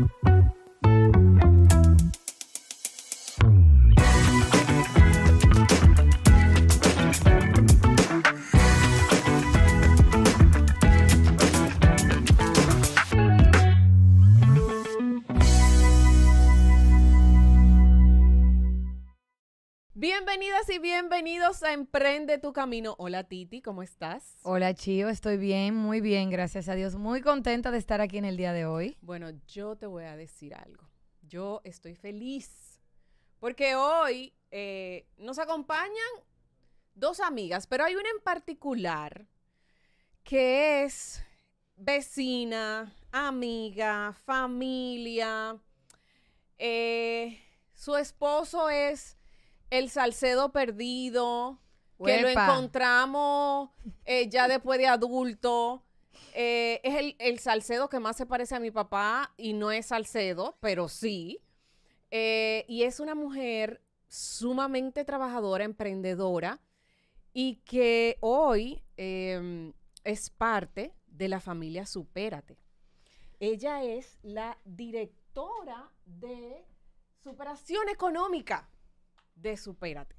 Thank you. Bienvenidos a Emprende tu Camino. Hola Titi, ¿cómo estás? Hola Chío, estoy bien, muy bien, gracias a Dios. Muy contenta de estar aquí en el día de hoy. Bueno, yo te voy a decir algo. Yo estoy feliz porque hoy eh, nos acompañan dos amigas, pero hay una en particular que es vecina, amiga, familia. Eh, su esposo es el Salcedo perdido, que lo encontramos eh, ya después de adulto. Eh, es el, el, Salcedo que más se parece a mi papá y no es Salcedo, pero sí. Eh, y es una mujer sumamente trabajadora, emprendedora y que hoy em, es parte de la familia Supérate. Ella es la directora de superación económica de Supérate.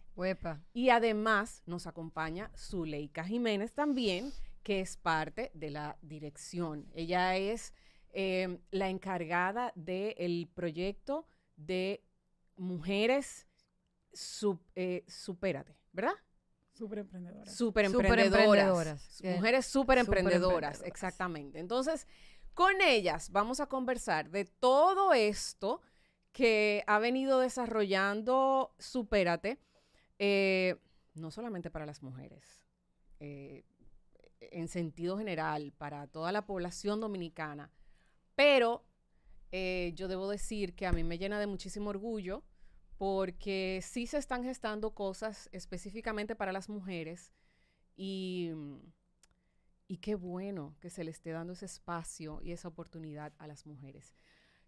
Y además nos acompaña Zuleika Jiménez también, que es parte de la dirección. Ella es eh, la encargada del proyecto de mujeres eh, Supérate, ¿verdad? Super emprendedoras. Super emprendedoras. Mujeres super emprendedoras, exactamente. Entonces, con ellas vamos a conversar de todo esto que ha venido desarrollando Supérate, eh, no solamente para las mujeres, eh, en sentido general, para toda la población dominicana, pero eh, yo debo decir que a mí me llena de muchísimo orgullo porque sí se están gestando cosas específicamente para las mujeres y, y qué bueno que se le esté dando ese espacio y esa oportunidad a las mujeres.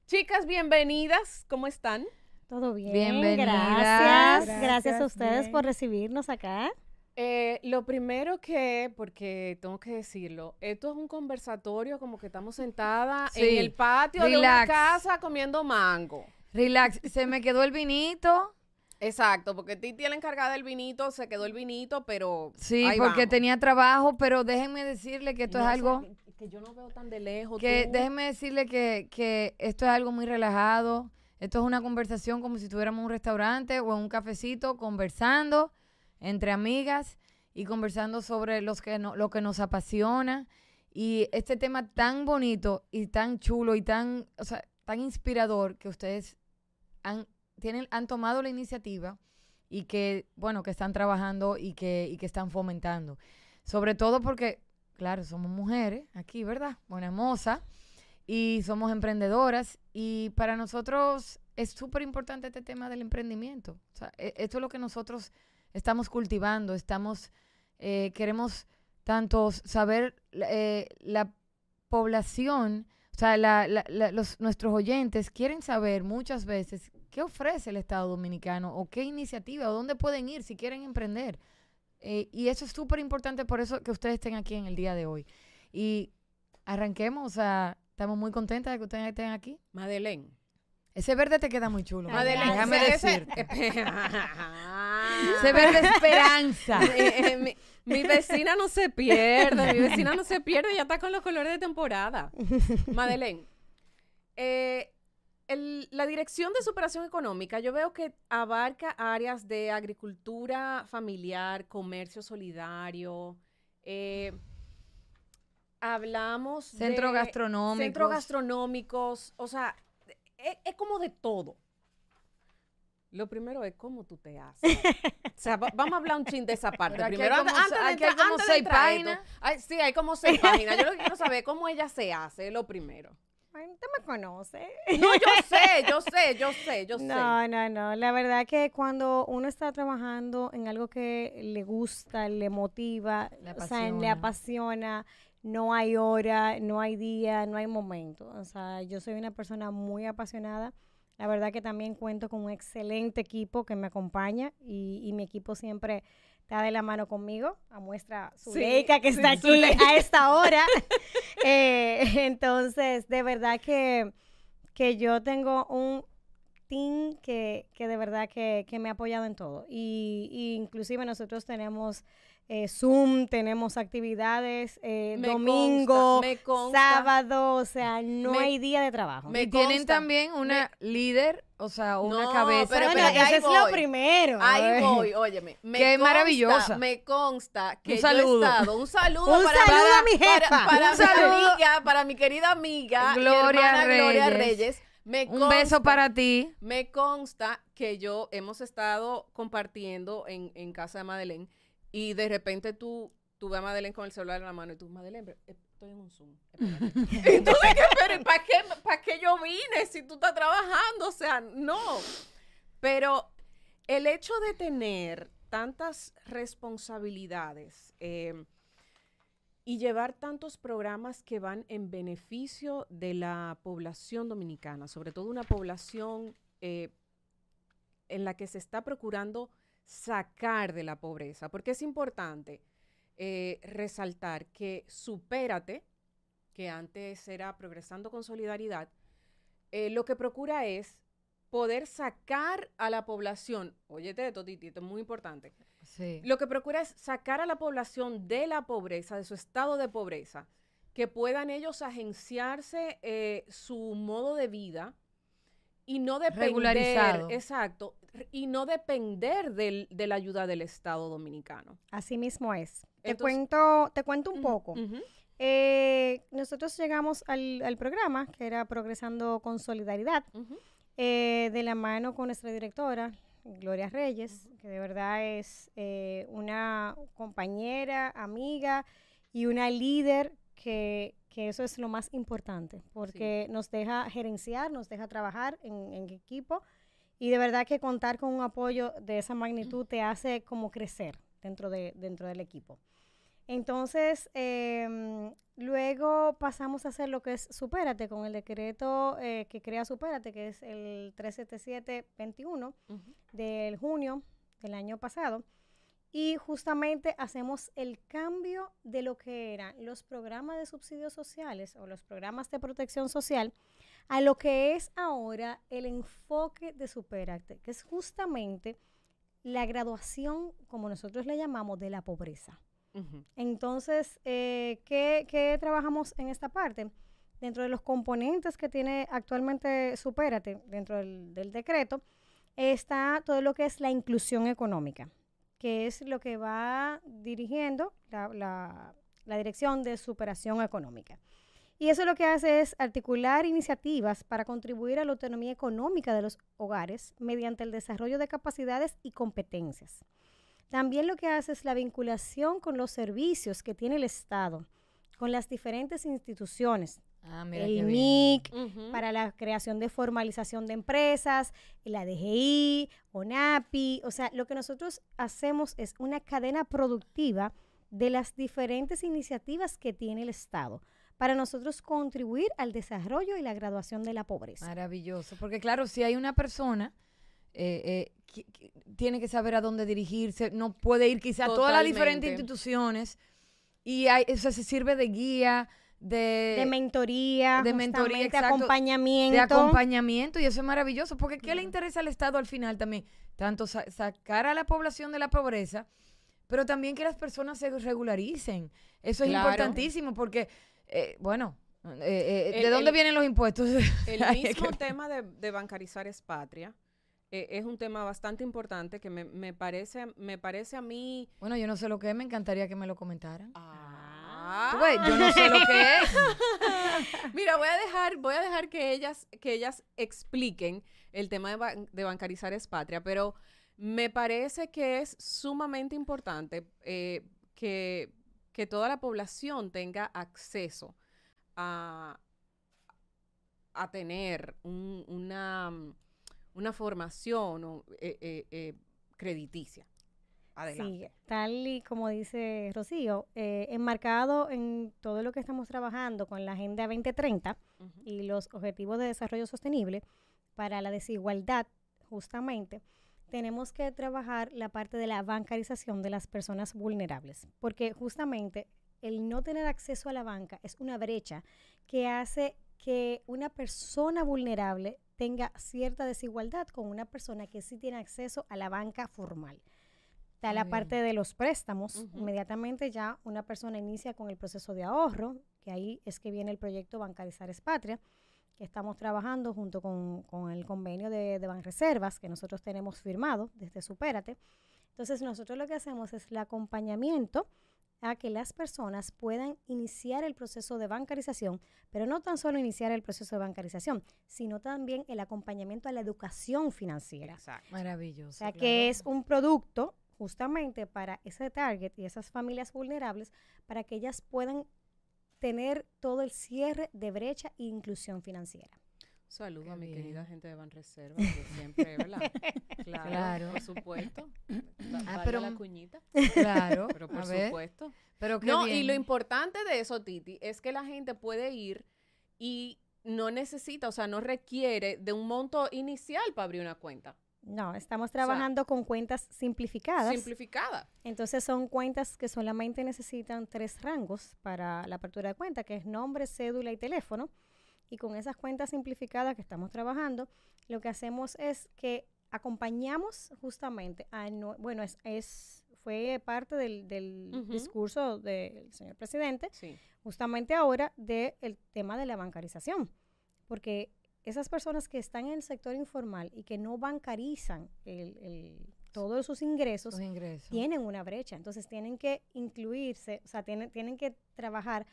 Chicas, bienvenidas. ¿Cómo están? Todo bien. Bienvenidas. Gracias. Gracias, a ustedes por recibirnos acá. Eh, lo primero que, porque tengo que decirlo, esto es un conversatorio como que estamos sentadas en el patio de una casa comiendo mango. Relax, se me quedó el vinito. Exacto, porque Titi, la encargada del vinito, se quedó el vinito, pero. Sí, porque tenía trabajo, pero déjenme decirle que esto es algo que yo no veo tan de lejos. Que déjeme decirle que, que esto es algo muy relajado. Esto es una conversación como si estuviéramos en un restaurante o en un cafecito conversando entre amigas y conversando sobre los que no, lo que nos apasiona. Y este tema tan bonito y tan chulo y tan, o sea, tan inspirador que ustedes han, tienen, han tomado la iniciativa y que, bueno, que están trabajando y que, y que están fomentando. Sobre todo porque claro, somos mujeres aquí, ¿verdad? Buena moza. Y somos emprendedoras. Y para nosotros es súper importante este tema del emprendimiento. E, esto es lo que nosotros estamos cultivando. Estamos, eh, queremos tanto saber eh, la población, o sea, los, nuestros oyentes quieren saber muchas veces qué ofrece el Estado Dominicano o qué iniciativa o dónde pueden ir si quieren emprender. Eh, y eso es súper importante por eso que ustedes estén aquí en el día de hoy. Y arranquemos, o sea, estamos muy contentas de que ustedes estén aquí. Madeleine. Ese verde te queda muy chulo. Madeleine, déjame decir. Ese, verde esperanza. Eh, eh, mi, vecina no se pierde, mi vecina no se pierde, ya está con los colores de temporada. Madeleine, eh, la dirección de superación económica, yo veo que abarca áreas de agricultura familiar, comercio solidario. Eh, hablamos centro de gastronómicos. Centros gastronómicos. O sea, es, es, como de todo. Lo primero es cómo tú te haces. o sea, vamos a hablar un chin de esa parte. Primero, antes, de, hay como seis páginas. sí, hay como seis páginas. Yo lo que quiero saber cómo ella se hace, es lo primero. Usted me conoce. No, yo sé, yo sé, yo sé, yo sé. No, no, no. La verdad que cuando uno está trabajando en algo que le gusta, le motiva, o sea, le apasiona, no hay hora, no hay día, no hay momento. O sea, yo soy una persona muy apasionada. La verdad que también cuento con un excelente equipo que me acompaña y, y mi equipo siempre está de la mano conmigo, a muestra Zuleika que está aquí a esta hora. Eh, entonces, de verdad que, que yo tengo un team que, que de verdad que, que, me ha apoyado en todo. Y, y inclusive nosotros tenemos eh, Zoom, tenemos actividades eh, domingo, sábado, o sea, no hay día de trabajo. Me tienen también una líder, o sea, una cabeza. Pero, bueno, eso es lo primero. Ahí voy, óyeme. Me Qué maravillosa. Me consta que un saludo. yo he estado, un saludo, un para, saludo a mi jefa. Para, mi amiga, para mi querida amiga Gloria, Reyes. Gloria Reyes. Me un beso para ti. Me consta que yo hemos estado compartiendo en, en casa de Madeleine y de repente tú, tú ves a Madeleine con el celular en la mano y tú, Madeleine, eh, estoy en un Zoom. y tú dices, pero ¿para qué, ¿para qué yo vine si tú estás trabajando? O sea, no. Pero el hecho de tener tantas responsabilidades eh, y llevar tantos programas que van en beneficio de la población dominicana, sobre todo una población eh, en la que se está procurando sacar de la pobreza, porque es importante eh, resaltar que Supérate, que antes era Progresando con Solidaridad, eh, lo que procura es poder sacar a la población, óyete esto, Titi, esto es muy importante. Lo que procura es sacar a la población de la pobreza, de su estado de pobreza, que puedan ellos agenciarse eh, su modo de vida y no depender, exacto, y no depender del, de la ayuda del Estado dominicano. Así mismo es. te cuento, te cuento un poco. Eh, nosotros llegamos al, programa que era Progresando con Solidaridad, eh, de la mano con nuestra directora, Gloria Reyes, que de verdad es eh, una compañera, amiga y una líder que, que eso es lo más importante, porque nos deja gerenciar, nos deja trabajar en, equipo y de verdad que contar con un apoyo de esa magnitud te hace como crecer dentro, de, dentro del equipo. Entonces, em, luego pasamos a hacer lo que es Supérate con el decreto eh, que crea Supérate, que es el 377-21 del junio del año pasado y justamente hacemos el cambio de lo que eran los programas de subsidios sociales o los programas de protección social a lo que es ahora el enfoque de Superacte, que es justamente la graduación, como nosotros le llamamos, de la pobreza. Entonces, eh, ¿qué, trabajamos en esta parte? Dentro de los componentes que tiene actualmente Supérate, dentro del, del decreto, está todo lo que es la inclusión económica que es lo que va dirigiendo la, Dirección de Superación Económica. Y eso lo que hace es articular iniciativas para contribuir a la autonomía económica de los hogares mediante el desarrollo de capacidades y competencias. También lo que hace es la vinculación con los servicios que tiene el Estado, con las diferentes instituciones, Ah, el MIC, para la creación de formalización de empresas, la DGI, ONAPI. O sea, lo que nosotros hacemos es una cadena productiva de las diferentes iniciativas que tiene el Estado para nosotros contribuir al desarrollo y la graduación de la pobreza. Maravilloso, porque claro, si hay una persona eh, eh, que, tiene que saber a dónde dirigirse, no puede ir quizá a todas las diferentes instituciones y eso se sirve de guía, de, mentoría, de mentoría, acompañamiento. De acompañamiento, y eso es maravilloso, porque ¿qué le interesa al Estado al final también? Tanto sacar a la población de la pobreza, pero también que las personas se regularicen. Eso es importantísimo, porque, eh, bueno, eh, eh, ¿de dónde vienen los impuestos? El mismo tema de, bancarizar es patria. es un tema bastante importante que me, me, parece, me parece a mí... Bueno, yo no sé lo que es, me encantaría que me lo comentaran. Ah, yo no sé lo que es. Mira, voy a dejar, voy a dejar que ellas, que ellas expliquen el tema de, bancarizar es patria, pero me parece que es sumamente importante eh, que, toda la población tenga acceso a, a tener una, una formación eh, eh, crediticia. Sí, tal y como dice Rocío, eh, enmarcado en todo lo que estamos trabajando con la Agenda 2030 y los Objetivos de Desarrollo Sostenible para la desigualdad, justamente, tenemos que trabajar la parte de la bancarización de las personas vulnerables, porque justamente el no tener acceso a la banca es una brecha que hace que una persona vulnerable tenga cierta desigualdad con una persona que sí tiene acceso a la banca formal. Está la parte de los préstamos. Inmediatamente ya una persona inicia con el proceso de ahorro, que ahí es que viene el proyecto Bancarizar Espatria, que estamos trabajando junto con, el convenio de, de Banreservas que nosotros tenemos firmado desde Supérate. Entonces nosotros lo que hacemos es el acompañamiento a que las personas puedan iniciar el proceso de bancarización, pero no tan solo iniciar el proceso de bancarización, sino también el acompañamiento a la educación financiera. Exacto. Maravilloso. O sea, que es un producto justamente para ese target y esas familias vulnerables para que ellas puedan tener todo el cierre de brecha e inclusión financiera. Saludo a mi querida gente de Banreserva, que siempre, ¿verdad? Claro, por supuesto. Ah, pero la cuñita. Claro, pero por supuesto. Pero no, y lo importante de eso, Titi, es que la gente puede ir y no necesita, o sea, no requiere de un monto inicial para abrir una cuenta. No, estamos trabajando con cuentas simplificadas. Simplificadas. Entonces son cuentas que solamente necesitan tres rangos para la apertura de cuenta, que es nombre, cédula y teléfono. Y con esas cuentas simplificadas que estamos trabajando, lo que hacemos es que acompañamos justamente a, bueno, es, es fue parte del, discurso del señor presidente, justamente ahora del tema de la bancarización, porque esas personas que están en el sector informal y que no bancarizan todos sus ingresos, ingresos, tienen una brecha, entonces tienen que incluirse, o sea, tienen, tienen que trabajar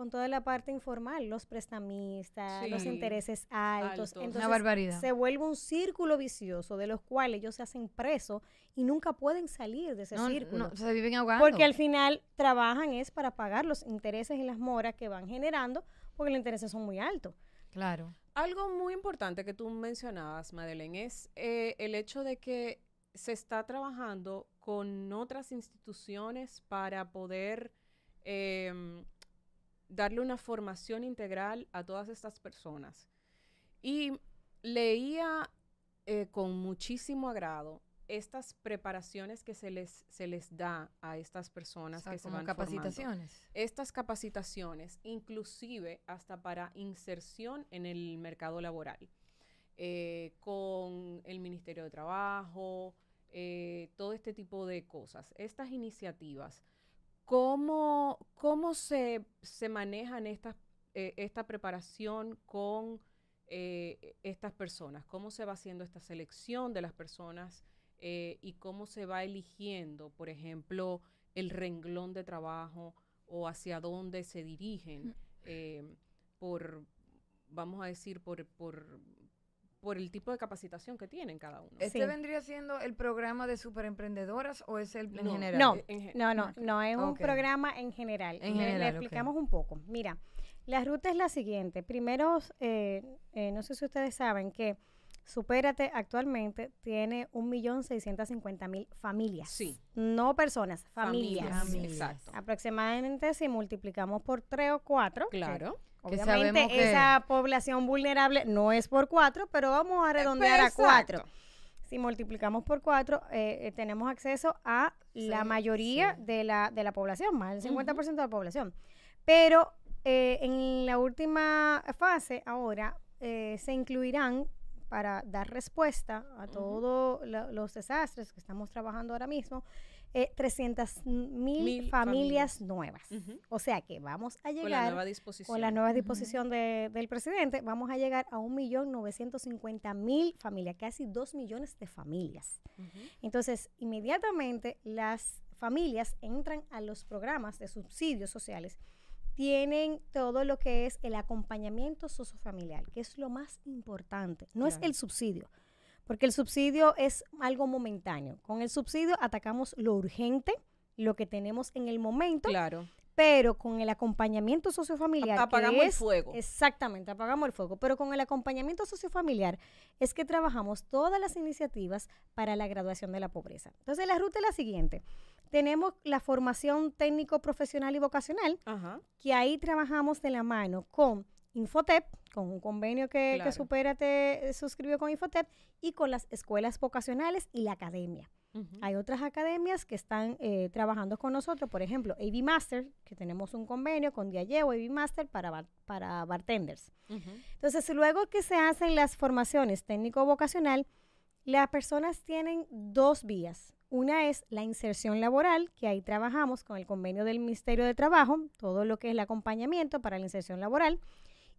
con toda la parte informal, los prestamistas, los intereses altos. Entonces, Una barbaridad. Se vuelve un círculo vicioso de los cuales ellos se hacen presos y nunca pueden salir de ese círculo. No, se viven ahogando. Porque al final trabajan es para pagar los intereses y las moras que van generando porque los intereses son muy altos. Claro. Algo muy importante que tú mencionabas, Madeleine, es eh, el hecho de que se está trabajando con otras instituciones para poder em, darle una formación integral a todas estas personas. Y leía eh, con muchísimo agrado estas preparaciones que se les, se les da a estas personas que se van capacitaciones. Estas capacitaciones, inclusive hasta para inserción en el mercado laboral, eh, con el Ministerio de Trabajo, eh, todo este tipo de cosas. Estas iniciativas ¿Cómo, cómo se, se manejan estas, eh, esta preparación con estas personas? ¿Cómo se va haciendo esta selección de las personas eh, y cómo se va eligiendo, por ejemplo, el renglón de trabajo o hacia dónde se dirigen por, vamos a decir, por, por por el tipo de capacitación que tienen cada uno. ¿Este vendría siendo el programa de superemprendedoras o es el en general? No, no, no, no, es un programa en general. En general, le, explicamos un poco. Mira, la ruta es la siguiente. Primero, eh, eh, no sé si ustedes saben que Supérate actualmente tiene 1.650.000 familias. Sí. No personas, familias. familias. Exacto. Aproximadamente si multiplicamos por 3 o 4. Claro. Obviamente esa población vulnerable no es por cuatro, pero vamos a redondear a cuatro. Si multiplicamos por cuatro, eh, eh, tenemos acceso a la mayoría de, la, de la población, más del 50% de la población. Pero eh, en la última fase, ahora, se incluirán para dar respuesta a todos los desastres que estamos trabajando ahora mismo, eh, 300 mil familias, nuevas. O sea que vamos a llegar con la nueva disposición, con la nueva disposición del presidente, vamos a llegar a 1.950.000 familias, casi 2 millones de familias. Entonces, inmediatamente las familias entran a los programas de subsidios sociales tienen todo lo que es el acompañamiento sociofamiliar, que es lo más importante. No es el subsidio, porque el subsidio es algo momentáneo. Con el subsidio atacamos lo urgente, lo que tenemos en el momento. Claro. Pero con el acompañamiento sociofamiliar. Apagamos el fuego. Exactamente, apagamos el fuego. Pero con el acompañamiento sociofamiliar es que trabajamos todas las iniciativas para la graduación de la pobreza. Entonces, la ruta es la siguiente tenemos la formación técnico profesional y vocacional, que ahí trabajamos de la mano con Infotep, con un convenio que, Superate suscribió con Infotep, y con las escuelas vocacionales y la academia. Hay otras academias que están eh, trabajando con nosotros, por ejemplo, AV Master, que tenemos un convenio con Diageo AV Master para, para bartenders. Entonces, luego que se hacen las formaciones técnico-vocacional, las personas tienen dos vías. Una es la inserción laboral, que ahí trabajamos con el convenio del Ministerio de Trabajo, todo lo que es el acompañamiento para la inserción laboral,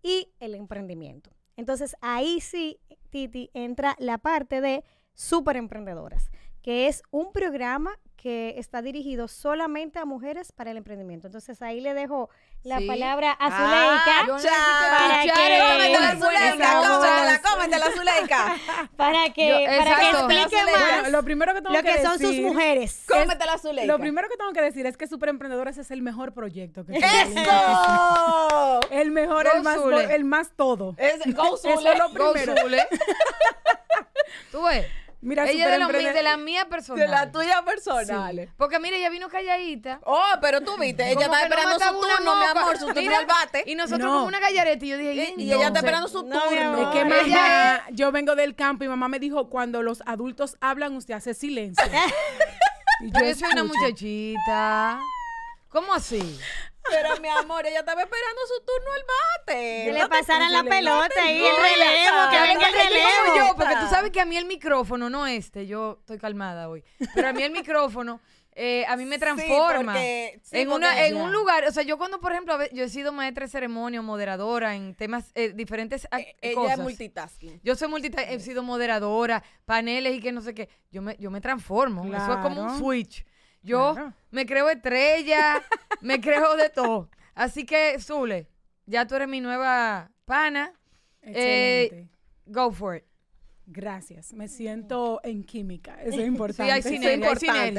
y el emprendimiento. Entonces ahí sí, Titi, entra la parte de super emprendedoras, que es un programa que está dirigido solamente a mujeres para el emprendimiento. Entonces ahí le dejo la palabra a Zuleika. Ah, para que la Zuleika, cómetela, la Zuleika. para que, para que explique más lo primero que tengo lo que, son sus mujeres. Cómetela, Zuleika. Lo primero que tengo que decir es que Super Emprendedores es el mejor proyecto que ¡Eso! el mejor, el más, el más todo. Es, go Eso es lo primero. Tú ves. Mira, ella de, la, de la mía personal. De la tuya personal. Porque mira, ella vino calladita. Oh, pero tú viste, ella está esperando su turno, mi amor, su turno al bate. Y nosotros como una gallareta y yo dije, y, ella está esperando su turno. Es que mamá, yo vengo del campo y mamá me dijo, cuando los adultos hablan, usted hace silencio. y yo soy una muchachita. ¿Cómo así? Pero mi amor, ella estaba esperando su turno al bate. Que le pasaran la pelota y el relevo, que venga el relevo. Yo, porque tú sabes que a mí el micrófono, no este, yo estoy calmada hoy, pero a mí el micrófono eh, a mí me transforma en, una, en un lugar. O sea, yo cuando, por ejemplo, yo he sido maestra de ceremonia, moderadora en temas eh, diferentes e, ella es multitasking. Yo soy multitasking, he sido moderadora, paneles y que no sé qué. Yo me, yo me transformo. Eso es como un switch. Yo me creo estrella, me creo de todo. Así que, Zule, ya tú eres mi nueva pana. Eh, Excelente. go for it. Gracias, me siento en química, eso es importante. Sí, hay sinergia,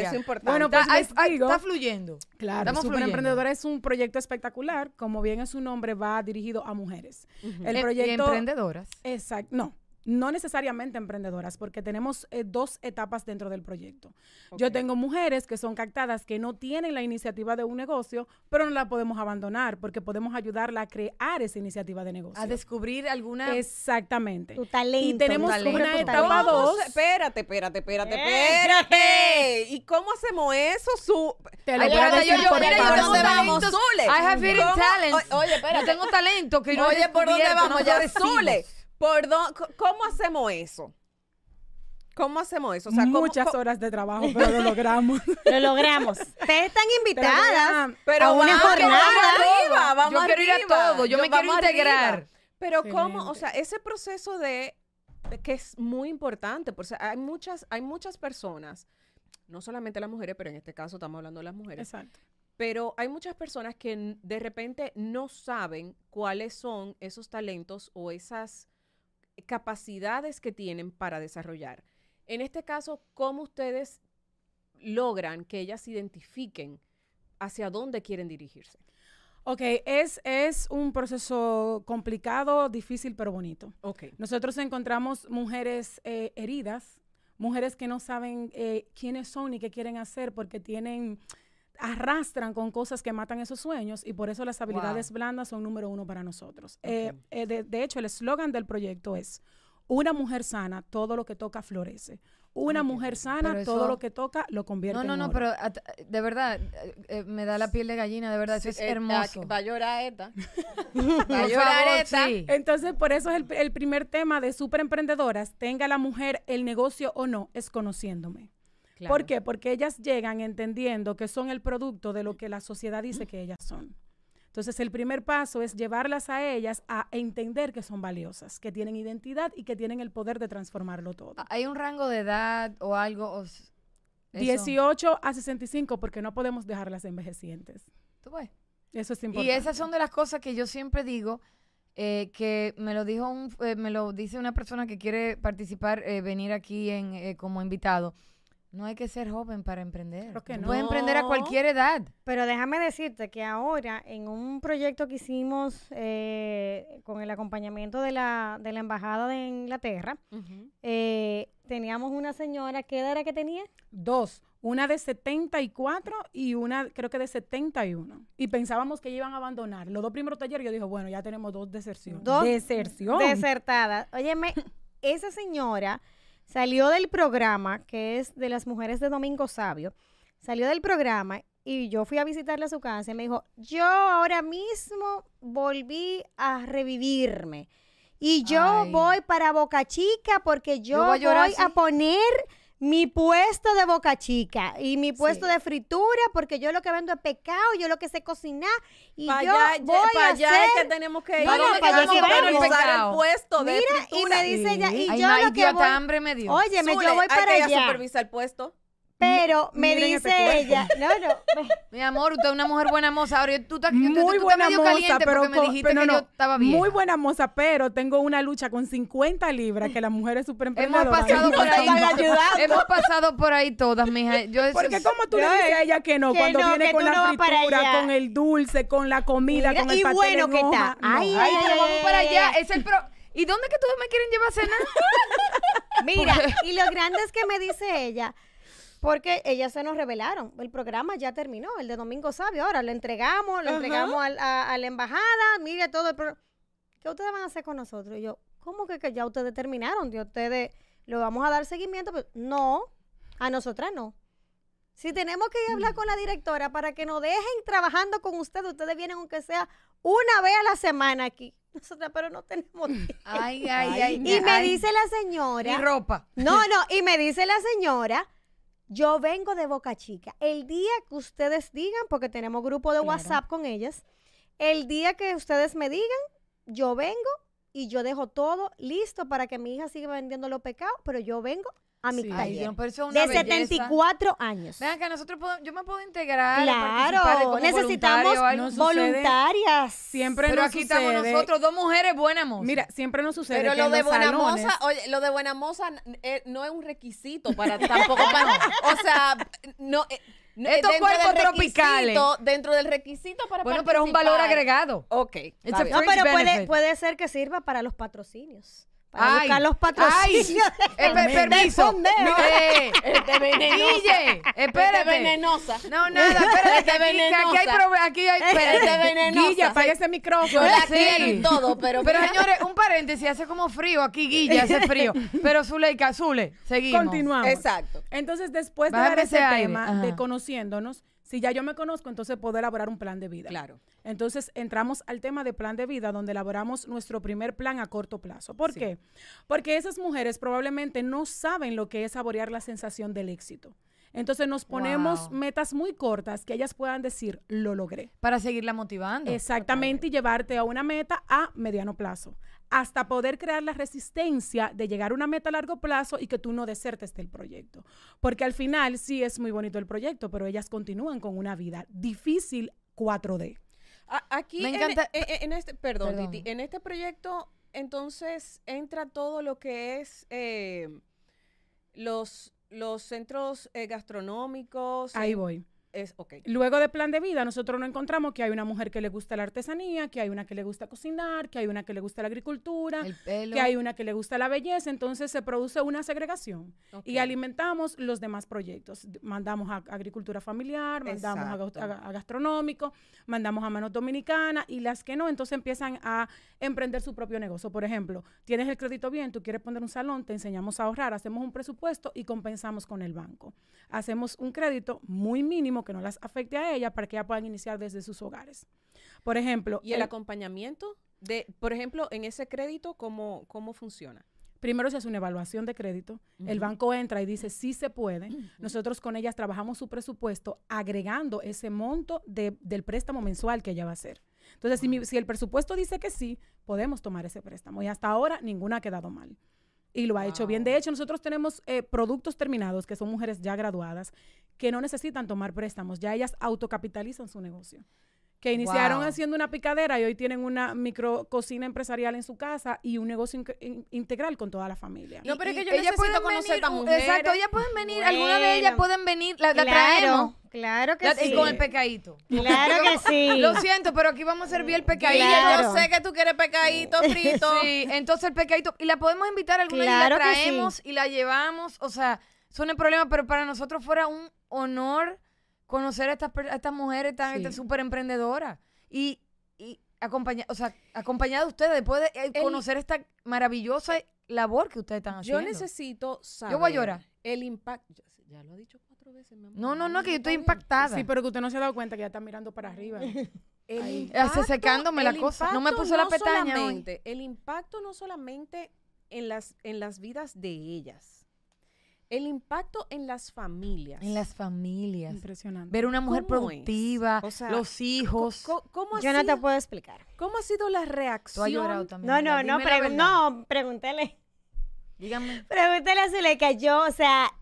es importante, Bueno, pues está, fluyendo. Claro, Super Emprendedora es un proyecto espectacular, como bien es su nombre, va dirigido a mujeres. El proyecto... emprendedoras. Exacto, no, no necesariamente emprendedoras, porque tenemos eh, dos etapas dentro del proyecto. Yo tengo mujeres que son captadas que no tienen la iniciativa de un negocio, pero no la podemos abandonar porque podemos ayudarla a crear esa iniciativa de negocio. A descubrir alguna... Exactamente. Tu talento. Y tenemos una etapa dos. Espérate, espérate, espérate, espérate. ¿Y cómo hacemos eso? Su... Te lo voy a decir yo, por dónde vamos, Zule? I have hidden talent. Oye, espérate. Yo tengo talento que no Oye, ¿por dónde vamos ya? Zule. ¿Cómo hacemos eso? ¿Cómo hacemos eso? Muchas horas de trabajo, pero lo logramos. lo logramos. Ustedes están invitadas pero, a una jornada. Arriba, vamos yo quiero ir a todo, yo, me quiero integrar. Pero cómo, o sea, ese proceso de, que es muy importante, porque hay muchas, hay muchas personas, no solamente las mujeres, pero en este caso estamos hablando de las mujeres. Exacto. Pero hay muchas personas que de repente no saben cuáles son esos talentos o esas capacidades que tienen para desarrollar. En este caso, ¿cómo ustedes logran que ellas identifiquen hacia dónde quieren dirigirse? Ok, es, es un proceso complicado, difícil, pero bonito. Okay. Nosotros encontramos mujeres eh, heridas, mujeres que no saben eh, quiénes son ni qué quieren hacer porque tienen arrastran con cosas que matan esos sueños y por eso las habilidades blandas son número uno para nosotros. Eh, eh, de, hecho, el eslogan del proyecto es, una mujer sana, todo lo que toca florece. Una mujer sana, todo lo que toca lo convierte en No, no, no, pero de verdad, eh, me da la piel de gallina, de verdad, eso es hermoso. Va a llorar esta. va a llorar esta. Entonces, por eso es el, el primer tema de super emprendedoras, tenga la mujer el negocio o no, es conociéndome. ¿Por qué? Porque ellas llegan entendiendo que son el producto de lo que la sociedad dice que ellas son. Entonces, el primer paso es llevarlas a ellas a entender que son valiosas, que tienen identidad y que tienen el poder de transformarlo todo. ¿Hay un rango de edad o algo? 18 a 65, porque no podemos dejarlas envejecientes. ¿Tú ves? Eso es importante. Y esas son de las cosas que yo siempre digo, eh, que me lo dijo un, eh, me lo dice una persona que quiere participar, eh, venir aquí en, como invitado no hay que ser joven para emprender. que no. Puedes emprender a cualquier edad. Pero déjame decirte que ahora, en un proyecto que hicimos eh, con el acompañamiento de la, de la Embajada de Inglaterra, eh, teníamos una señora, ¿qué edad era que tenía? Dos. Una de 74 y una creo que de 71. Y pensábamos que iban a abandonar. Los dos primeros talleres yo dije, bueno, ya tenemos dos deserciones. Dos deserción. Desertadas. Óyeme, esa señora salió del programa, que es de las mujeres de Domingo Sabio, salió del programa y yo fui a visitarle a su casa y me dijo, yo ahora mismo volví a revivirme. Y yo voy para Boca Chica porque yo, voy, a, poner mi puesto de boca chica y mi puesto de fritura, porque yo lo que vendo es pecado, yo lo que sé cocinar y yo voy a hacer... es que tenemos que ir. No, para allá que el puesto de Mira, y me dice ella, y yo lo que voy... hambre me dio. Oye, yo voy para allá. Hay supervisar el puesto. Pero me dice ella, no, no. Mi amor, usted es una mujer buena moza. Ahora tú estás muy buena moza, pero me dijiste que yo estaba bien. Muy buena moza, pero tengo una lucha con 50 libras que las mujeres súper Hemos pasado por ahí. Hemos pasado por ahí todas, mija. Yo Porque como tú le dices a ella que no, cuando viene con la fritura, con el dulce, con la comida, con el y bueno que está. Ay, ay, pero vamos para allá. Es el pro ¿Y dónde que todos me quieren llevar a cenar? Mira, y lo grande es que me dice ella, porque ellas se nos revelaron. El programa ya terminó, el de Domingo Sabio. Ahora lo entregamos, lo entregamos a, la embajada. Mire todo el programa. ¿Qué ustedes van a hacer con nosotros? Y yo, ¿cómo que, que ya ustedes terminaron? Y ustedes lo vamos a dar seguimiento. Pero no, a nosotras no. Si tenemos que ir a hablar mm. con la directora para que nos dejen trabajando con ustedes, ustedes vienen aunque sea una vez a la semana aquí. Nosotras, pero no tenemos tiempo. Ay, ay, ay. Y me dice la señora. Y ropa. No, no, y me dice la señora yo vengo de Boca Chica. El día que ustedes digan, porque tenemos grupo de WhatsApp con ellas, el día que ustedes me digan, yo vengo y yo dejo todo listo para que mi hija siga vendiendo los pecados, pero yo vengo a mi taller. de 74 años. Vean que nosotros yo me puedo integrar. Claro, necesitamos voluntarias. Siempre Pero aquí estamos nosotros, dos mujeres buenas mozas. Mira, siempre nos sucede. Pero lo de buena moza, oye, lo de buena moza eh, no es un requisito para tampoco para, o sea, no. Eh, estos cuerpos tropicales. Dentro del requisito para Bueno, pero es un valor agregado. Ok. No, pero puede, puede ser que sirva para los patrocinios. Para buscar los patrocinios. Ay, de, permiso. No, eh, este venenosa. Guille, espérate. Este venenosa. No, nada, espérate. Este aquí, aquí hay problema. Aquí hay. Espérate. Este venenosa. Guille, apaga ese micrófono. Yo la sí. quiero y todo, pero. Pero señores, un paréntesis, hace como frío aquí, Guille, hace frío. Pero Zuleika, Zule, seguimos. Continuamos. Exacto. Entonces, después de dar ese tema de conociéndonos, si ya yo me conozco, entonces puedo elaborar un plan de vida. Claro. Entonces entramos al tema de plan de vida, donde elaboramos nuestro primer plan a corto plazo. ¿Por qué? Porque esas mujeres probablemente no saben lo que es saborear la sensación del éxito. Entonces nos ponemos metas muy cortas que ellas puedan decir, lo logré. Para seguirla motivando. Exactamente, y llevarte a una meta a mediano plazo hasta poder crear la resistencia de llegar a una meta a largo plazo y que tú no desertes del proyecto. Porque al final sí es muy bonito el proyecto, pero ellas continúan con una vida difícil 4D. Aquí, Me encanta. En, este, perdón, en este proyecto, entonces entra todo lo que es eh, los, los centros eh, gastronómicos. Ahí voy es. Luego de plan de vida, nosotros nos encontramos que hay una mujer que le gusta la artesanía, que hay una que le gusta cocinar, que hay una que le gusta la agricultura, que hay una que le gusta la belleza. Entonces se produce una segregación y alimentamos los demás proyectos. Mandamos a agricultura familiar, mandamos a, gastronómico, mandamos a manos dominicana y las que no, entonces empiezan a emprender su propio negocio. Por ejemplo, tienes el crédito bien, tú quieres poner un salón, te enseñamos a ahorrar, hacemos un presupuesto y compensamos con el banco. Hacemos un crédito muy mínimo que no las afecte a ella para que ya puedan iniciar desde sus hogares. Por ejemplo. ¿Y el, acompañamiento? De, por ejemplo, en ese crédito, ¿cómo, cómo funciona? Primero se hace una evaluación de crédito, el banco entra y dice sí se puede. Nosotros con ellas trabajamos su presupuesto agregando ese monto del préstamo mensual que ella va a hacer. Entonces, si, si, el presupuesto dice que sí, podemos tomar ese préstamo. Y hasta ahora ninguna ha quedado mal y lo ha hecho bien. De hecho, nosotros tenemos eh, productos terminados, que son mujeres ya graduadas, que no necesitan tomar préstamos, ya ellas autocapitalizan su negocio que iniciaron haciendo una picadera y hoy tienen una micro cocina empresarial en su casa y un negocio integral con toda la familia. No, pero es que yo necesito conocer a mujeres. Exacto, ellas pueden venir, alguna de ellas pueden venir, la, claro, traemos. Claro que sí. Y con el pecadito. Claro que sí. Lo siento, pero aquí vamos a servir el pecadito. Yo sé que tú quieres pecadito frito. sí, entonces el pecadito. Y la podemos invitar alguna claro y la traemos y la llevamos. O sea, son el problema, pero para nosotros fuera un honor conocer a estas, estas mujeres tan súper emprendedoras y, y acompañar, o sea, acompañada de ustedes, después de eh, conocer esta maravillosa labor que ustedes están haciendo. Yo necesito saber. Yo voy a llorar. El impacto. Ya, lo ha dicho cuatro veces, mi amor. No, no, no, que yo estoy impactada. Sí, pero que usted no se ha dado cuenta que ya está mirando para arriba. el impacto, secándome la cosa. No me puso la pestaña. El impacto no solamente en las, en las vidas de ellas el impacto en las familias. En las familias. Impresionante. Ver una mujer productiva, los hijos. ¿cómo, Yo no te puedo explicar. ¿Cómo ha sido la reacción? No, no, no, no, pregúntele. Dígame. Pregúntele a Zuleika. Yo, o sea,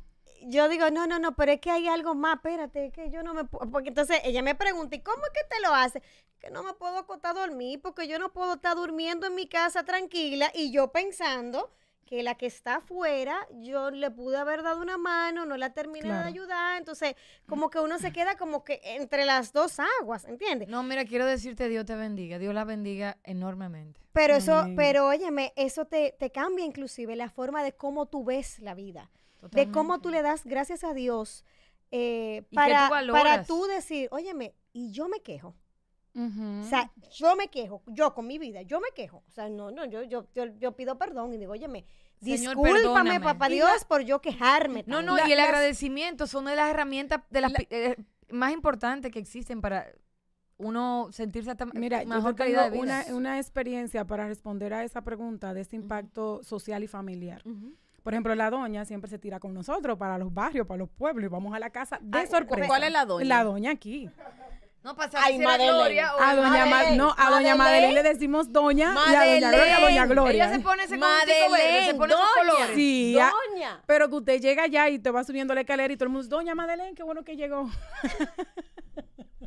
yo digo, no, no, no, pero es que hay algo más, espérate, que yo no me puedo, porque entonces ella me pregunta, ¿y cómo es que te lo hace? Que no me puedo acostar a dormir, porque yo no puedo estar durmiendo en mi casa tranquila y yo pensando que la que está afuera, yo le pude haber dado una mano, no la terminé de ayudar, entonces como que uno se queda como que entre las dos aguas, ¿entiendes? No, mira, quiero decirte Dios te bendiga, Dios la bendiga enormemente. Pero eso, pero óyeme, eso te, te, cambia inclusive la forma de cómo tú ves la vida, de cómo tú le das gracias a Dios eh, para, para tú decir, óyeme, y yo me quejo. O sea, yo me quejo, yo con mi vida, yo me quejo. O sea, no, no, yo, yo, yo, pido perdón y digo, óyeme, discúlpame, papá Dios, por yo quejarme. No, no, y el agradecimiento son de las herramientas de las eh, más importantes que existen para uno sentirse Mira, mejor calidad de vida. Una, una experiencia para responder a esa pregunta de este impacto social y familiar. Por ejemplo, la doña siempre se tira con nosotros para los barrios, para los pueblos y vamos a la casa de sorpresa. ¿Cuál es la doña? La doña aquí. No pasa Ay, Gloria a doña Madeleine. no, a doña Madeleine le decimos doña y a doña Gloria a doña Gloria. Ella se pone ese Madeleine, verde, se pone esos colores. Sí, doña. pero que usted llega allá y te va subiendo la escalera y todo el mundo, doña Madeleine, qué bueno que llegó.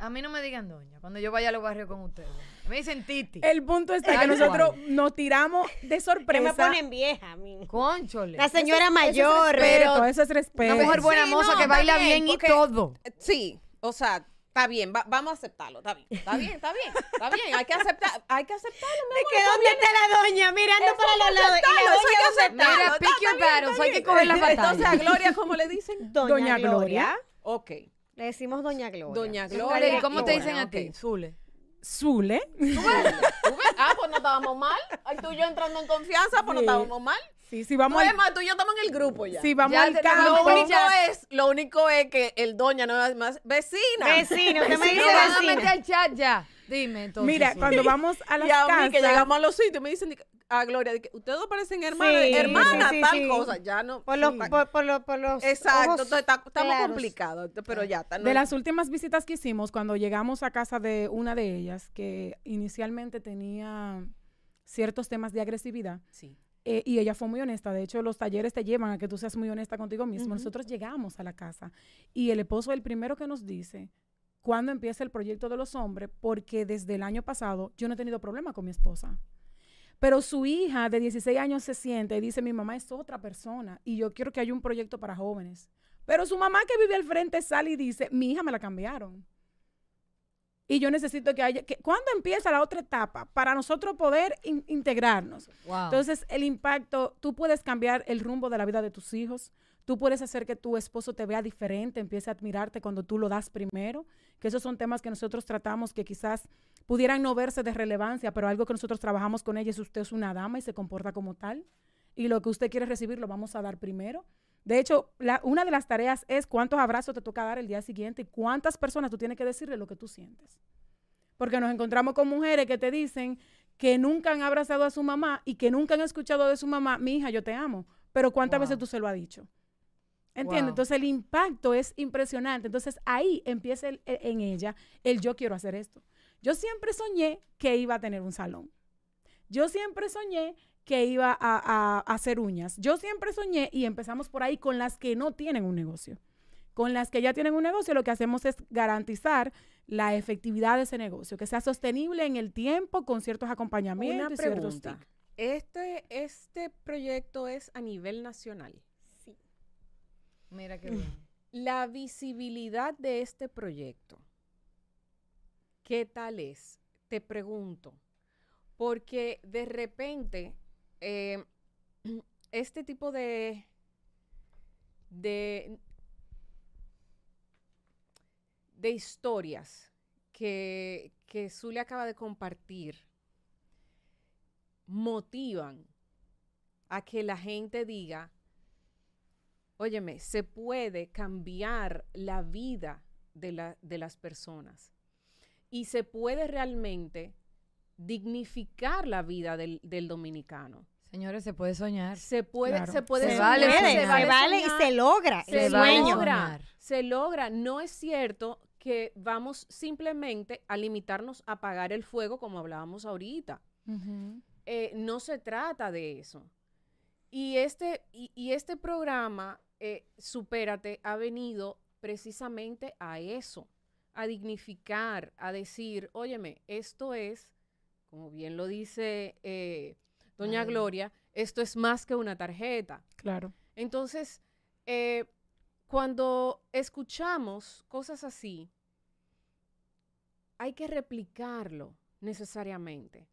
A mí no me digan doña cuando yo vaya a los barrios con ustedes. Me dicen Titi. El punto está que nosotros nos tiramos de sorpresa. me ponen vieja a mí. Conchole. La señora mayor. pero eso es respeto. Una mujer buena moza que baila bien, y todo. Sí, o sea, Está bien, vamos a aceptarlo, está bien, está bien, está bien, está bien, hay que aceptar, hay que aceptarlo, mi amor. que dónde está la doña mirando para los lados y la doña que aceptarlo. Mira, pick your battles, hay que coger la batalla. Entonces, a Gloria, ¿cómo le dicen? Doña, Gloria. Ok. Le decimos Doña Gloria. Doña Gloria. ¿Y cómo te dicen a ti? Zule. Zule. Ah, pues no estábamos mal. tú y yo entrando en confianza, pues no estábamos mal. Sí, sí, vamos no, al... más, tú y yo estamos en el grupo ya. Sí, vamos al campo. Lo único, es, lo único es que el doña no es más vecina. Vecino, usted me dice vecina. al chat ya. Dime entonces. Mira, cuando vamos a las y a Mí que llegamos a los sitios me dicen a Gloria, ustedes parecen hermanas, sí, hermanas, tal cosa, ya no. Por los, por, por, por los Exacto, entonces estamos complicados, pero ya. Está, de las últimas visitas que hicimos, cuando llegamos a casa de una de ellas, que inicialmente tenía ciertos temas de agresividad. Sí. Eh, y ella fue muy honesta. De hecho, los talleres te llevan a que tú seas muy honesta contigo mismo. Nosotros llegamos a la casa y el esposo es el primero que nos dice cuándo empieza el proyecto de los hombres, porque desde el año pasado yo no he tenido problema con mi esposa. Pero su hija de 16 años se siente y dice, mi mamá es otra persona y yo quiero que haya un proyecto para jóvenes. Pero su mamá que vive al frente sale y dice, mi hija me la cambiaron. Y yo necesito que haya, que, ¿cuándo empieza la otra etapa? Para nosotros poder integrarnos. Entonces, el impacto, tú puedes cambiar el rumbo de la vida de tus hijos, tú puedes hacer que tu esposo te vea diferente, empiece a admirarte cuando tú lo das primero, que esos son temas que nosotros tratamos que quizás pudieran no verse de relevancia, pero algo que nosotros trabajamos con ella es usted es una dama y se comporta como tal, y lo que usted quiere recibir lo vamos a dar primero. De hecho, una de las tareas es cuántos abrazos te toca dar el día siguiente y cuántas personas tú tienes que decirle lo que tú sientes. Porque nos encontramos con mujeres que te dicen que nunca han abrazado a su mamá y que nunca han escuchado de su mamá, mi hija, yo te amo. Pero ¿cuántas veces tú se lo has dicho? ¿Entiendes? Entonces el impacto es impresionante. Entonces ahí empieza e, en ella el yo quiero hacer esto. Yo siempre soñé que iba a tener un salón. Yo siempre soñé que iba a, hacer uñas. Yo siempre soñé y empezamos por ahí con las que no tienen un negocio. Con las que ya tienen un negocio, lo que hacemos es garantizar la efectividad de ese negocio, que sea sostenible en el tiempo con ciertos acompañamientos y ciertos Este, este proyecto es a nivel nacional. Sí. Mira qué bien. La visibilidad de este proyecto, ¿qué tal es? Te pregunto, porque de repente eh, este tipo de, de, de historias que, que Zulia acaba de compartir motivan a que la gente diga, óyeme, se puede cambiar la vida de, de las personas y se puede realmente dignificar la vida del, dominicano. Señores, se puede soñar. Se puede, se puede, se vale, se, vale, y se logra. Se logra. Se logra. No es cierto que vamos simplemente a limitarnos a apagar el fuego como hablábamos ahorita. Eh, no se trata de eso. Y este, y, este programa, eh, Supérate, ha venido precisamente a eso, a dignificar, a decir, óyeme, esto es, como bien lo dice eh, doña Gloria, esto es más que una tarjeta. Claro. Entonces, cuando escuchamos cosas así, hay que replicarlo necesariamente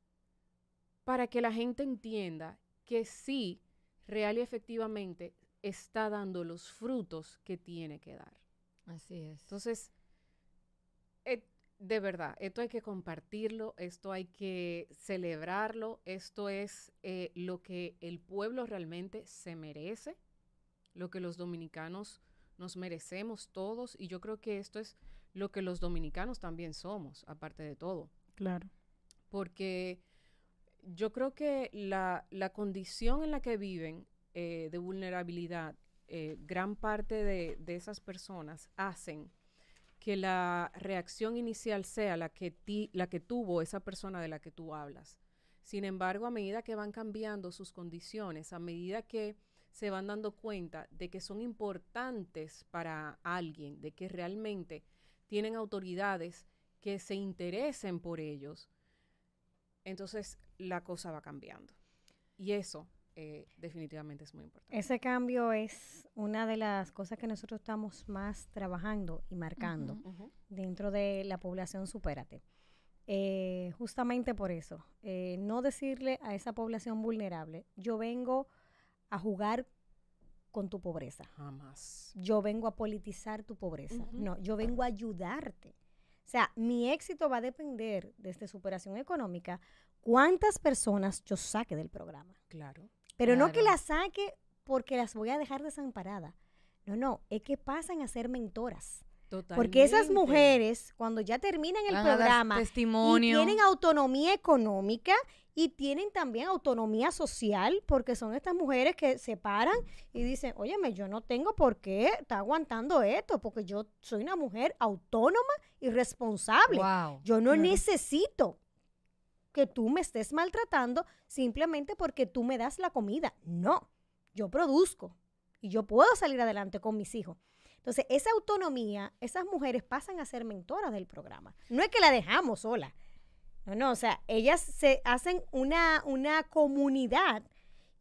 para que la gente entienda que sí, real y efectivamente está dando los frutos que tiene que dar. Así es. Entonces, eh, de verdad, esto hay que compartirlo, esto hay que celebrarlo, esto es eh, lo que el pueblo realmente se merece, lo que los dominicanos nos merecemos todos y yo creo que esto es lo que los dominicanos también somos, aparte de todo. Claro. Porque yo creo que la, condición en la que viven eh, de vulnerabilidad, eh, gran parte de, esas personas hacen que la reacción inicial sea la que, la que tuvo esa persona de la que tú hablas. Sin embargo, a medida que van cambiando sus condiciones, a medida que se van dando cuenta de que son importantes para alguien, de que realmente tienen autoridades que se interesen por ellos, entonces la cosa va cambiando. Y eso eh, definitivamente es muy importante. Ese cambio es una de las cosas que nosotros estamos más trabajando y marcando dentro de la población Supérate. Eh, justamente por eso, eh, no decirle a esa población vulnerable, yo vengo a jugar con tu pobreza. Jamás. Yo vengo a politizar tu pobreza. No, yo vengo a ayudarte. O sea, mi éxito va a depender de esta superación económica, cuántas personas yo saque del programa. Claro. Pero no que las saque porque las voy a dejar desamparadas. No, no, es que pasan a ser mentoras. Totalmente. Porque esas mujeres, cuando ya terminan el programa y tienen autonomía económica y tienen también autonomía social, porque son estas mujeres que se paran y dicen, óyeme, yo no tengo por qué estar aguantando esto, porque yo soy una mujer autónoma y responsable. Yo no necesito que tú me estés maltratando simplemente porque tú me das la comida. No, yo produzco y yo puedo salir adelante con mis hijos. Entonces, esa autonomía, esas mujeres pasan a ser mentoras del programa. No es que la dejamos sola, no, no, o sea, ellas se hacen una, una comunidad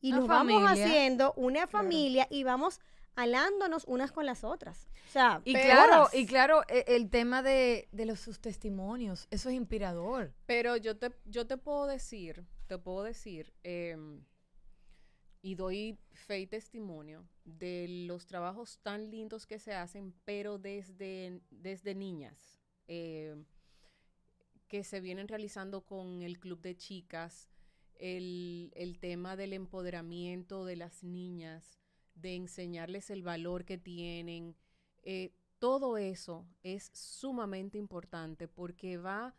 y nos vamos haciendo una familia y vamos alándonos unas con las otras. O sea, y claro, y claro, e, el tema de, los sus testimonios, eso es inspirador. Pero yo te, yo te puedo decir, te puedo decir, em, y doy fe y testimonio de los trabajos tan lindos que se hacen, pero desde, desde niñas. Eh, que se vienen realizando con el Club de Chicas, el, tema del empoderamiento de las niñas, de enseñarles el valor que tienen. Eh, todo eso es sumamente importante porque va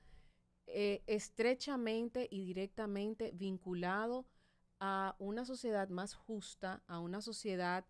eh, estrechamente y directamente vinculado a una sociedad más justa, a una sociedad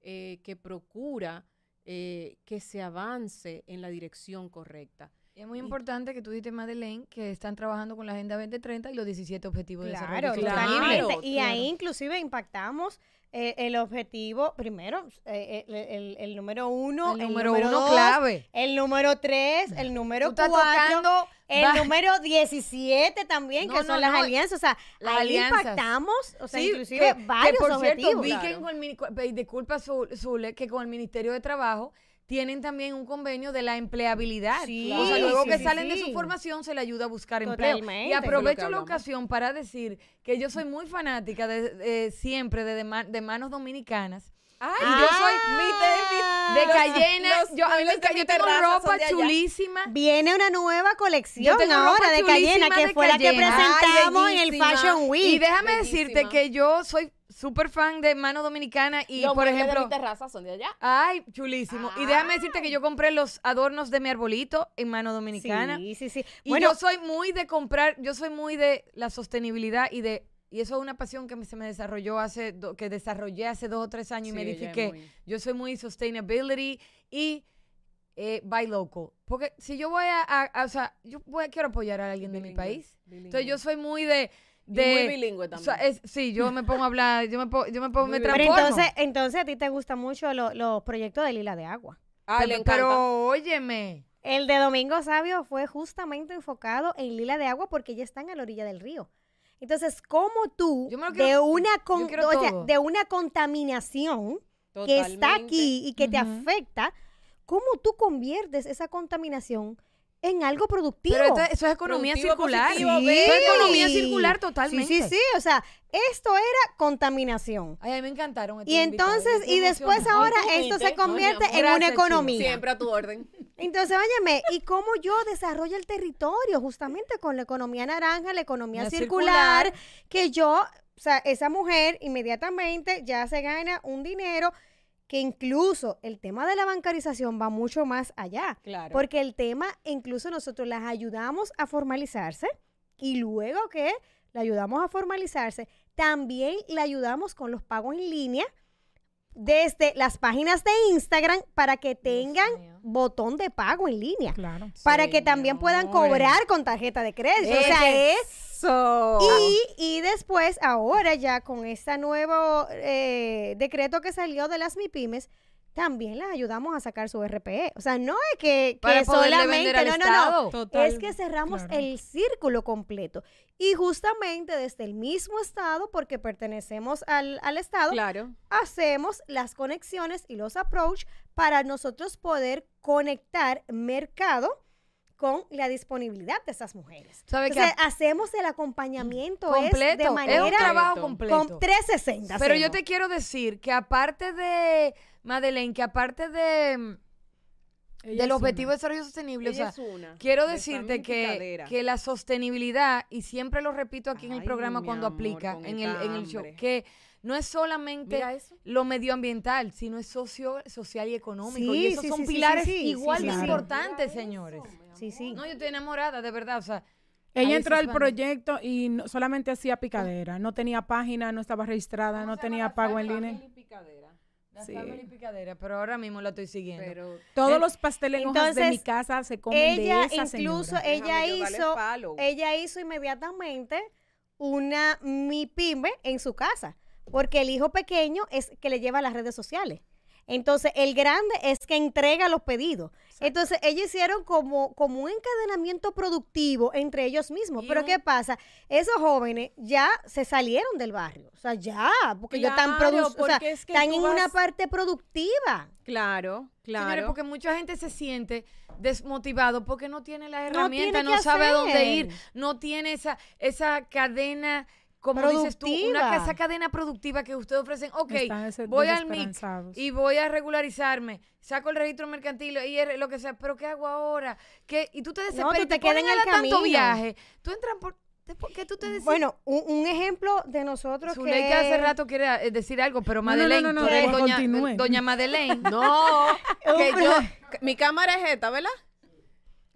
eh, que procura que se avance en la dirección correcta. Es muy importante que tú dices, Madeleine, que están trabajando con la Agenda 2030 y los 17 Objetivos de Desarrollo Claro, Y ahí inclusive impactamos eh, el objetivo, primero, eh, el, número uno, el número, uno clave. El número tres, el número cuatro, el número 17 también, que son las alianzas. O sea, ahí impactamos, o sea, inclusive varios por objetivos. Cierto, vi que disculpa, Zule, que con el Ministerio de Trabajo tienen también un convenio de la empleabilidad. Sí, o sea, luego que salen de su formación se le ayuda a buscar empleo. Y aprovecho la ocasión para decir que yo soy muy fanática de, siempre de, de, manos dominicanas. Ay, y yo soy ah, de, de Cayena. yo, a mí yo tengo ropa chulísima. Viene una nueva colección ahora de Cayena, que fue la que presentamos en el Fashion Week. Y déjame decirte que yo soy súper fan de Mano Dominicana y, por ejemplo... De mi terraza son de allá. Ay, chulísimo. Y déjame decirte que yo compré los adornos de mi arbolito en Mano Dominicana. Sí, sí, sí. Y bueno, yo soy muy de comprar, yo soy muy de la sostenibilidad y de y eso es una pasión que se me desarrolló hace, que desarrollé hace dos o tres años y me edifiqué. Yo soy muy sustainability y eh, buy local. Porque si yo voy a, o sea, yo voy, quiero apoyar a alguien de mi país. Entonces yo soy muy de... de muy bilingüe también. sí, yo me pongo a hablar, yo me, pongo, yo me, pongo, me Pero entonces, entonces a ti te gustan mucho los proyectos de Lila de Agua. Ah, pero, pero óyeme. El de Domingo Sabio fue justamente enfocado en Lila de Agua porque ya están a la orilla del río. Entonces, ¿cómo tú, de, una de una contaminación que está aquí y que te afecta, cómo tú conviertes esa contaminación en algo productivo. Pero eso es economía circular. sí. es economía circular totalmente. Sí, sí, sí. O sea, esto era contaminación. Ay, a mí me encantaron. Y entonces, y después ahora esto se convierte en una economía. Siempre a tu orden. Entonces, óyeme, ¿y cómo yo desarrollo el territorio? Justamente con la economía naranja, la economía circular, que yo, o sea, esa mujer inmediatamente ya se gana un dinero que incluso el tema de la bancarización va mucho más allá. Claro. Porque el tema, incluso nosotros las ayudamos a formalizarse y luego que la ayudamos a formalizarse, también le ayudamos con los pagos en línea desde las páginas de Instagram para que tengan botón de pago en línea. Claro. Para que también puedan cobrar con tarjeta de crédito. o sea, es... Y, y, después, ahora ya con este nuevo eh, decreto que salió de las MIPIMES, también las ayudamos a sacar su RPE. O sea, no es que, solamente, no, no, no, es que cerramos el círculo completo. Y justamente desde el mismo estado, porque pertenecemos al, estado, claro. hacemos las conexiones y los approach para nosotros poder conectar mercado con la disponibilidad de esas mujeres. ¿Sabe Entonces, hacemos el acompañamiento completo, de manera es un trabajo completo. Con 360. Pero yo te quiero decir que aparte de Madeleine, que aparte de del objetivo de desarrollo sostenible, o sea, quiero decirte que, que, la sostenibilidad, y siempre lo repito aquí en el programa cuando aplica, en el, en el show, que no es solamente lo medioambiental, sino es socio, social y económico. y esos son pilares igual de importantes, señores. Sí, sí. No, yo estoy enamorada, de verdad, o sea. Ella entró al proyecto y solamente hacía picadera, no tenía página, no estaba registrada, no tenía pago en línea. Sí. picadera, pero ahora mismo la estoy siguiendo. Todos los pasteles de mi casa se comen ella de esa incluso ella hizo ella hizo inmediatamente una mi pyme en su casa, porque el hijo pequeño es que le lleva a las redes sociales. Entonces, el grande es que entrega los pedidos. Entonces, ellos hicieron como, como un encadenamiento productivo entre ellos mismos. Pero, ¿qué pasa? Esos jóvenes ya se salieron del barrio. O sea, ya, porque ya están, o sea, están en una parte productiva. Claro, claro. Señores, porque mucha gente se siente desmotivado porque no tiene las herramientas, no, sabe a dónde ir, no tiene esa, esa cadena como dices tú, una esa cadena productiva que ustedes ofrecen, ok, voy al MIC y voy a regularizarme, saco el registro mercantil y lo que sea, pero ¿qué hago ahora? ¿Qué? Y tú te desesperas, no, te, quedas en el tanto viaje, tú entras por... ¿Qué tú te decís? Bueno, un, ejemplo de nosotros Su que... hace rato quiere eh, decir algo, pero Madeleine, no, no, no, doña, doña Madeleine. no, que yo, mi cámara es esta, ¿verdad?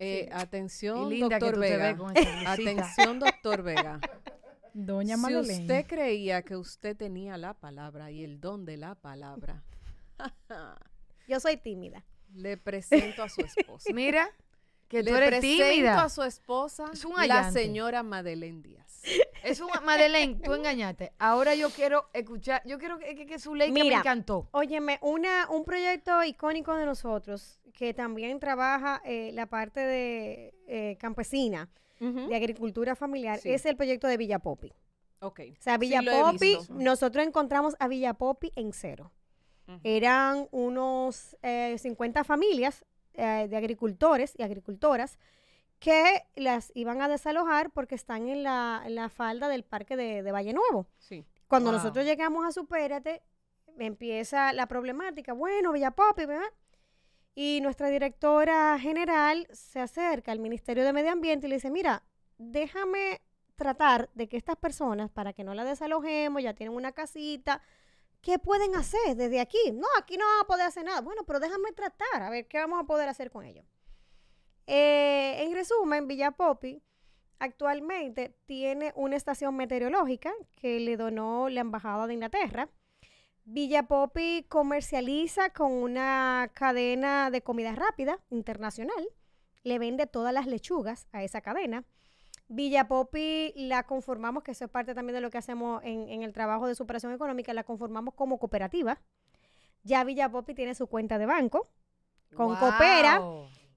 Eh, atención, doctor Vega. Atención, doctor Vega. Doña Si usted creía que usted tenía la palabra y el don de la palabra. Yo soy tímida. Le presento a su esposa. Mira, que tú Le eres presento a su esposa, la señora Madeleine Díaz. Es un Madeleine, tú engañaste. Ahora yo quiero escuchar, yo quiero que, que, su ley que me encantó. Óyeme, una, un proyecto icónico de nosotros que también trabaja eh, la parte de eh, campesina de agricultura familiar es el proyecto de Villa Popi. Ok. O sea, Villa Popi, nosotros encontramos a Villa Popi en cero. Eran unos 50 eh, familias eh, de agricultores y agricultoras que las iban a desalojar porque están en la, falda del parque de, Valle Nuevo. Sí. Cuando nosotros llegamos a Supérate, empieza la problemática. Bueno, Villa Popi, ¿verdad? Y nuestra directora general se acerca al Ministerio de Medio Ambiente y le dice, mira, déjame tratar de que estas personas, para que no la desalojemos, ya tienen una casita, ¿qué pueden hacer desde aquí? No, aquí no vamos a poder hacer nada. Bueno, pero déjame tratar, a ver qué vamos a poder hacer con ellos. Eh, en resumen, Villa Popi actualmente tiene una estación meteorológica que le donó la Embajada de Inglaterra. Villa Popi comercializa con una cadena de comida rápida internacional. Le vende todas las lechugas a esa cadena. Villa Popi la conformamos, que eso es parte también de lo que hacemos en, el trabajo de superación económica, la conformamos como cooperativa. Ya Villa Popi tiene su cuenta de banco con Coopera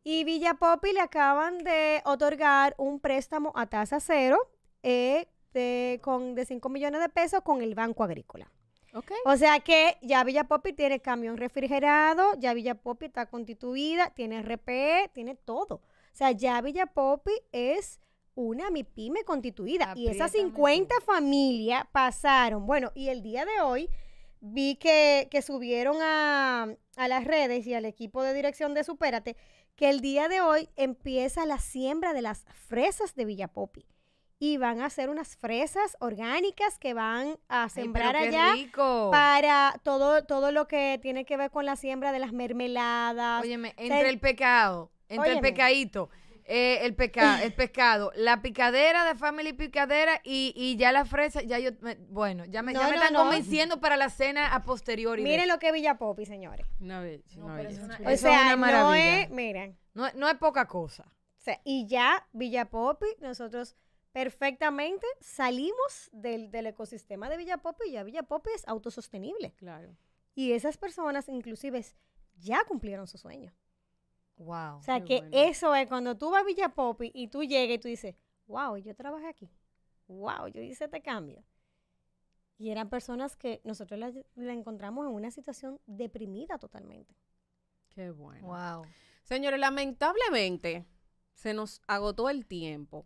y Villa Popi le acaban de otorgar un préstamo a tasa cero eh, de, con, de 5 millones de pesos con el Banco Agrícola. Okay. O sea que ya Villa Popi tiene camión refrigerado, ya Villa Popi está constituida, tiene RPE, tiene todo. O sea, ya Villa Popi es una MIPYME constituida. y esas 50 familias pasaron. Bueno, y el día de hoy vi que, que subieron a, a, las redes y al equipo de dirección de Supérate que el día de hoy empieza la siembra de las fresas de Villapopi. Y van a hacer unas fresas orgánicas que van a sembrar allá para todo, todo lo que tiene que ver con la siembra de las mermeladas. Óyeme, entre el pecado, entre el pecadito eh, el, peca el pescado, la picadera de Family Picadera y, y ya la fresa, ya yo, bueno, ya me, ya me están convenciendo para la cena a posteriori. Miren lo que es Villa Popi, señores. No, o sea, no es, miren. No, no es poca cosa. O sea, y ya Villa Popi, nosotros perfectamente salimos del, del ecosistema de Villa Popi y ya Villa Popi es autosostenible. Claro. Y esas personas inclusive ya cumplieron su sueño. Wow. O sea, que eso es cuando tú vas a Villa Popi y tú llegas y tú dices, wow, yo trabajé aquí. Wow, yo hice este cambio. Y eran personas que nosotros la, encontramos en una situación deprimida totalmente. Qué bueno. Wow. Señores, lamentablemente se nos agotó el tiempo.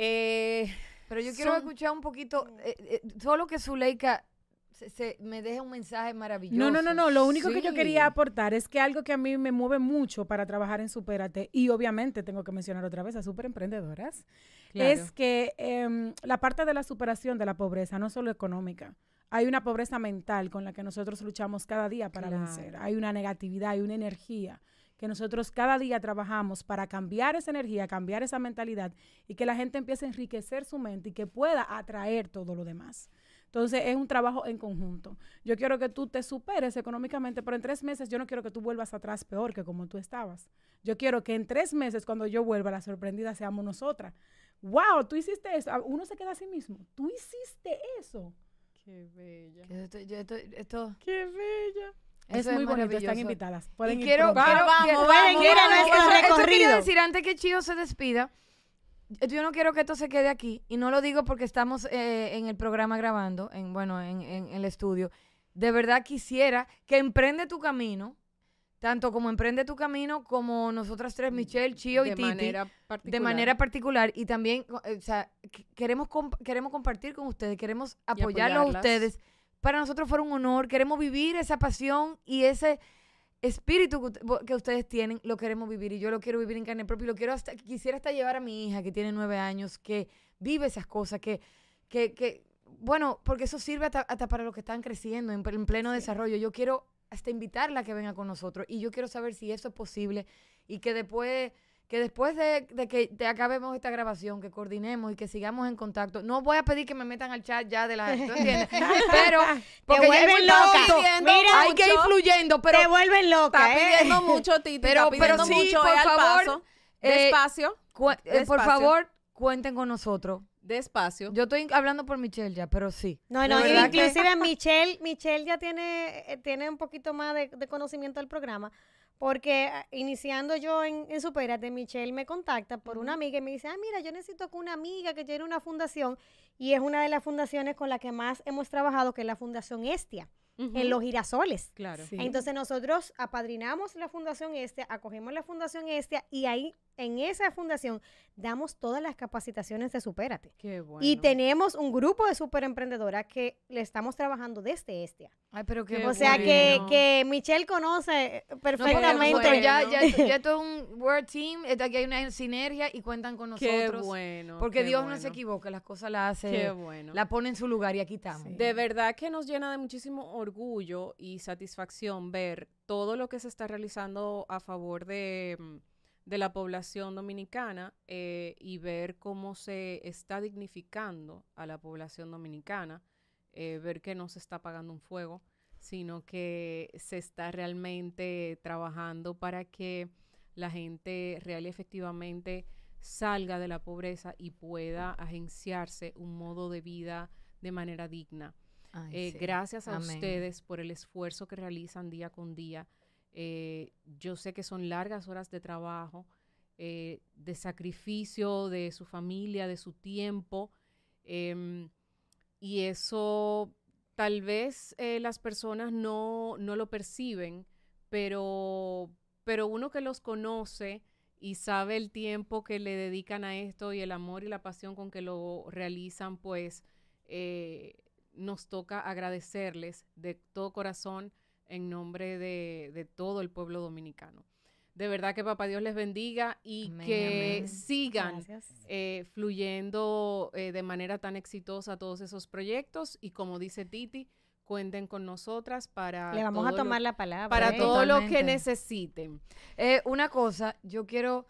Eh, Pero yo quiero escuchar un poquito, eh, eh, solo que Zuleika se, me deja un mensaje maravilloso. No, no, no, no. Lo único que yo quería aportar es que algo que a mí me mueve mucho para trabajar en Supérate, y obviamente tengo que mencionar otra vez a Super Emprendedoras, es que em, la parte de la superación de la pobreza, no solo económica, hay una pobreza mental con la que nosotros luchamos cada día para vencer. Hay una negatividad, hay una energía que nosotros cada día trabajamos para cambiar esa energía, cambiar esa mentalidad y que la gente empiece a enriquecer su mente y que pueda atraer todo lo demás. Entonces es un trabajo en conjunto. Yo quiero que tú te superes económicamente, pero en tres meses yo no quiero que tú vuelvas atrás peor que como tú estabas. Yo quiero que en tres meses, cuando yo vuelva, la sorprendida seamos nosotras. ¡Wow! Tú hiciste eso. Uno se queda a sí mismo. Tú hiciste eso. Qué bella. esto, Qué bella. Es muy bonito, están invitadas. Pueden y quiero, quiero, vamos, pueden ir a nuestro recorrido. Esto decir, antes que Chío se despida, yo no quiero que esto se quede aquí y no lo digo porque estamos eh, en el programa grabando, en bueno, en, el estudio. De verdad quisiera que emprende tu camino, tanto como emprende tu camino, como nosotras tres, Michelle, Chio y Titi, manera de manera particular. Y también, o sea, queremos, queremos compartir con ustedes, queremos apoyarlos a ustedes. Para nosotros fue un honor, queremos vivir esa pasión y ese espíritu que, ustedes tienen, lo queremos vivir y yo lo quiero vivir en carne propia y lo quiero hasta, quisiera hasta llevar a mi hija que tiene nueve años, que vive esas cosas, que, que, que bueno, porque eso sirve hasta, para los que están creciendo en, pleno desarrollo. Yo quiero hasta invitarla a que venga con nosotros y yo quiero saber si eso es posible y que después que después de, que te acabemos esta grabación, que coordinemos y que sigamos en contacto, no voy a pedir que me metan al chat ya de la ¿tú entiendes? pero porque te vuelven loca. Mira, hay que ir fluyendo, pero te vuelven loca. Está ¿eh? pidiendo mucho, Titi, pero, pero sí, mucho, por favor, eh, despacio, eh, por favor, cuenten con nosotros. Despacio. Yo estoy hablando por Michelle ya, pero sí. No, no, inclusive Michelle, Michelle ya tiene, tiene un poquito más de, de conocimiento del programa porque ah, iniciando yo en, en Superate, Michelle me contacta por una amiga y me dice, ah, mira, yo necesito que una amiga que tiene una fundación y es una de las fundaciones con la que más hemos trabajado, que es la Fundación Estia. En los girasoles. Claro. Entonces nosotros apadrinamos la Fundación Estia, acogemos la Fundación Estia y ahí en esa fundación damos todas las capacitaciones de Supérate. Qué bueno. Y tenemos un grupo de superemprendedoras que le estamos trabajando desde este. Ay, pero qué, O sea que, que Michelle conoce perfectamente. ya, ya, ya esto es un Word Team, aquí hay una sinergia y cuentan con nosotros. Qué bueno. Porque Dios no se equivoca, las cosas las hace, qué bueno. la pone en su lugar y aquí estamos. De verdad que nos llena de muchísimo orgullo y satisfacción ver todo lo que se está realizando a favor de mm, de la población dominicana eh, y ver cómo se está dignificando a la población dominicana, eh, ver que no se está apagando un fuego, sino que se está realmente trabajando para que la gente real y efectivamente salga de la pobreza y pueda agenciarse un modo de vida de manera digna. Eh, gracias a ustedes por el esfuerzo que realizan día con día eh, yo sé que son largas horas de trabajo, eh, de sacrificio de su familia, de su tiempo, em, y eso tal vez eh, las personas no, no, lo perciben, pero, pero uno que los conoce y sabe el tiempo que le dedican a esto y el amor y la pasión con que lo realizan, pues nos toca agradecerles de todo corazón en nombre de, todo el pueblo dominicano. De verdad que papá Dios les bendiga y que sigan eh, fluyendo eh, de manera tan exitosa todos esos proyectos y como dice Titi, cuenten con nosotras para... Le vamos a tomar la palabra. Para todo lo que necesiten. Eh, una cosa, yo quiero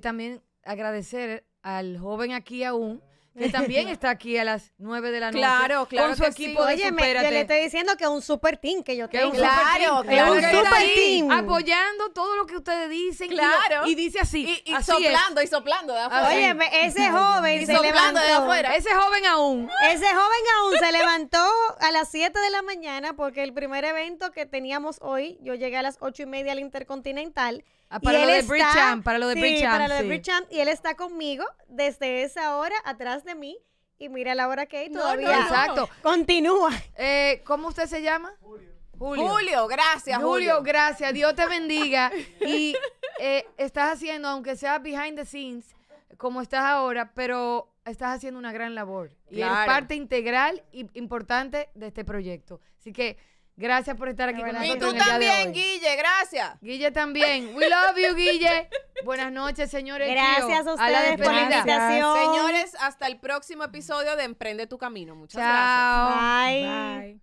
también agradecer al joven aquí aún que también está aquí a las 9 de la noche. Claro, claro. Con su equipo de Oye, yo le estoy diciendo que es un super team que yo tengo. claro, que es un super team. Apoyando todo lo que ustedes dicen. Claro. Y, dice así. Y, soplando, y soplando de afuera. Oye, ese joven se levantó. de afuera. Ese joven aún. Ese joven aún se levantó a las 7 de la mañana porque el primer evento que teníamos hoy, yo llegué a las 8 y media al Intercontinental Ah, para, lo de está, para lo de sí, para lo de Bridge Y él está conmigo desde esa hora atrás de mí. Y mira la hora que hay todavía. Exacto. Continúa. Eh, ¿Cómo usted se llama? Julio. Julio, gracias. Julio, gracias. Dios te bendiga. y eh, estás haciendo, aunque sea behind the scenes, como estás ahora, pero estás haciendo una gran labor. Y es parte integral y importante de este proyecto. Así que Gracias por estar aquí con nosotros. Y tú también, Guille, gracias. Guille también. We love you, Guille. Buenas noches, señores. Gracias a ustedes por la invitación. Señores, hasta el próximo episodio de Emprende tu Camino. Muchas gracias. Bye. Bye.